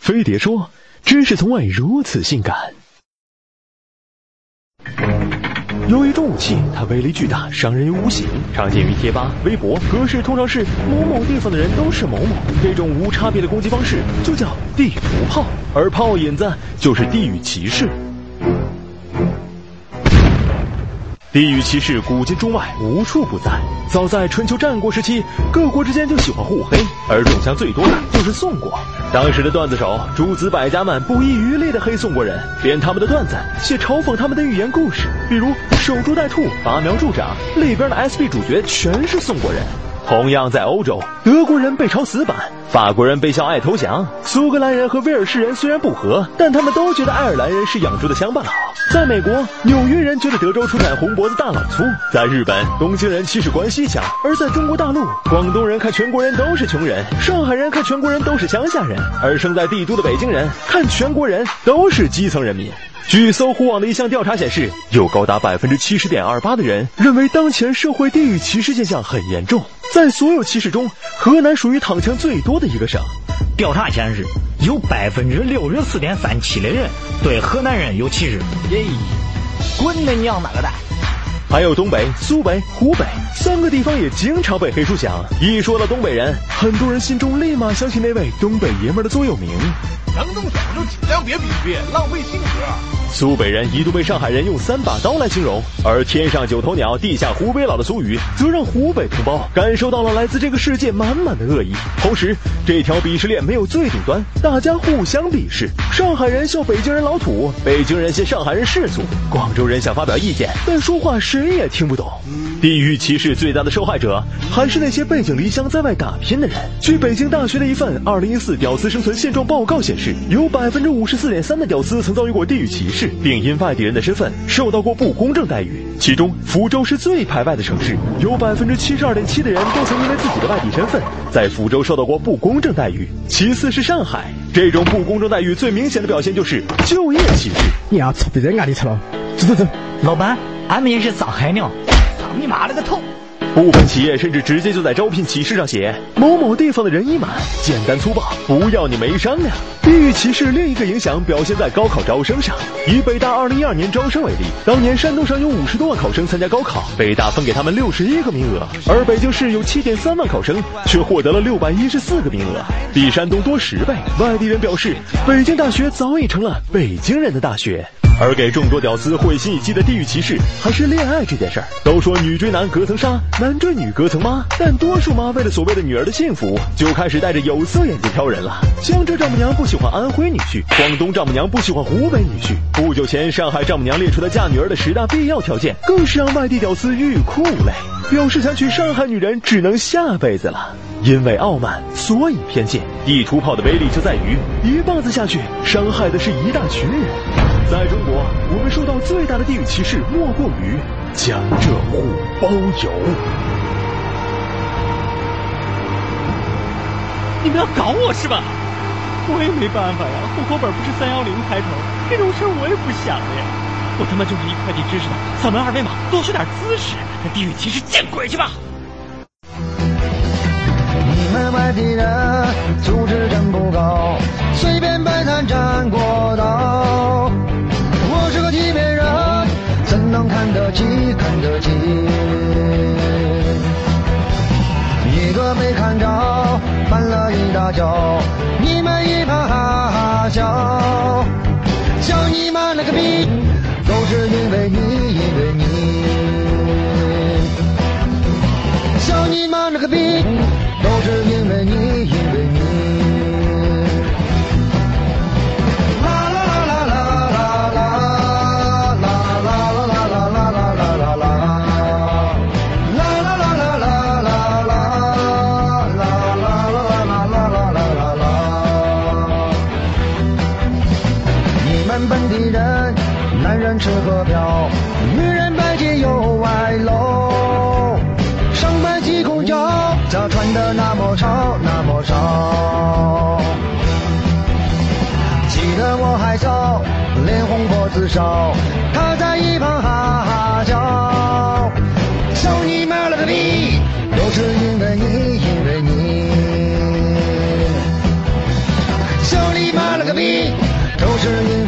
飞碟说：“知识从未如此性感。”有一种武器，它威力巨大，伤人于无形，常见于贴吧、微博，格式通常是某某地方的人都是某某。这种无差别的攻击方式就叫地图炮，而炮引子就是地域歧视。地域歧视古今中外无处不在。早在春秋战国时期，各国之间就喜欢互黑，而中枪最多的就是宋国。当时的段子手诸子百家们不遗余力的黑宋国人，编他们的段子，写嘲讽他们的寓言故事，比如守株待兔、拔苗助长，里边的 SB 主角全是宋国人。同样在欧洲，德国人被抄死板，法国人被笑爱投降，苏格兰人和威尔士人虽然不和，但他们都觉得爱尔兰人是养猪的乡巴佬。在美国，纽约人觉得德州出产红脖子大老粗；在日本，东京人歧视关西腔；而在中国大陆，广东人看全国人都是穷人，上海人看全国人都是乡下人，而生在帝都的北京人看全国人都是基层人民。据搜狐网的一项调查显示，有高达百分之七十点二八的人认为当前社会地域歧视现象很严重。在所有歧视中，河南属于躺枪最多的一个省。调查显示，有百分之六十四点三七的人对河南人有歧视。耶，滚你娘那个蛋！还有东北、苏北、湖北三个地方也经常被黑出翔。一说到东北人，很多人心中立马想起那位东北爷们的座右铭。能动手就尽量别比别，浪费性格。苏北人一度被上海人用三把刀来形容，而天上九头鸟，地下湖北佬的俗语，则让湖北同胞感受到了来自这个世界满满的恶意。同时，这条鄙视链没有最顶端，大家互相鄙视。上海人笑北京人老土，北京人嫌上海人世俗，广州人想发表意见，但说话谁也听不懂。地域歧视最大的受害者还是那些背井离乡在外打拼的人。据北京大学的一份二零一四屌丝生存现状报告显示，有百分之五十四点三的屌丝曾遭遇过地域歧视，并因外地人的身份受到过不公正待遇。其中，福州是最排外的城市，有百分之七十二点七的人都曾因为自己的外地身份在福州受到过不公正待遇。其次是上海，这种不公正待遇最明显的表现就是就业歧视。你要臭别在哪里吃了？走走走，老板，俺们也是上海的。你妈了个头！部分企业甚至直接就在招聘启事上写某某地方的人已满，简单粗暴，不要你没商量。地域歧视另一个影响表现在高考招生上。以北大二零一二年招生为例，当年山东省有五十多万考生参加高考，北大分给他们六十一个名额，而北京市有七点三万考生，却获得了六百一十四个名额，比山东多十倍。外地人表示，北京大学早已成了北京人的大学。而给众多屌丝会心一击的地域歧视，还是恋爱这件事儿。都说女追男隔层纱，男追女隔层妈，但多数妈为了所谓的女儿的幸福，就开始戴着有色眼镜挑人了。江浙丈母娘不喜欢安徽女婿，广东丈母娘不喜欢湖北女婿。不久前，上海丈母娘列出的嫁女儿的十大必要条件，更是让外地屌丝欲哭无泪，表示想娶上海女人只能下辈子了。因为傲慢，所以偏见。地图炮的威力就在于一棒子下去，伤害的是一大群人。在中国，我们受到最大的地域歧视，莫过于江浙沪包邮。你们要搞我是吧？我也没办法呀，户口本不是三幺零开头，这种事我也不想的呀。我他妈就是一快递知识的，扫描二维码，多学点知识。那地域歧视见鬼去吧！你们外地人素质真不看得起看得起？一个没看着，绊了一大跤，你们一旁哈哈笑，笑你妈了个逼，都是因为你，因为你，笑你妈了个逼。都是，因为你。本地人，男人吃喝嫖，女人拜金又外露，上班挤公交。咋穿的那么潮，那么少？记得我还小，脸红脖子烧，他在一旁哈哈笑，笑你妈了个逼，都是因为你，因为你，笑你妈了。个逼，都是因。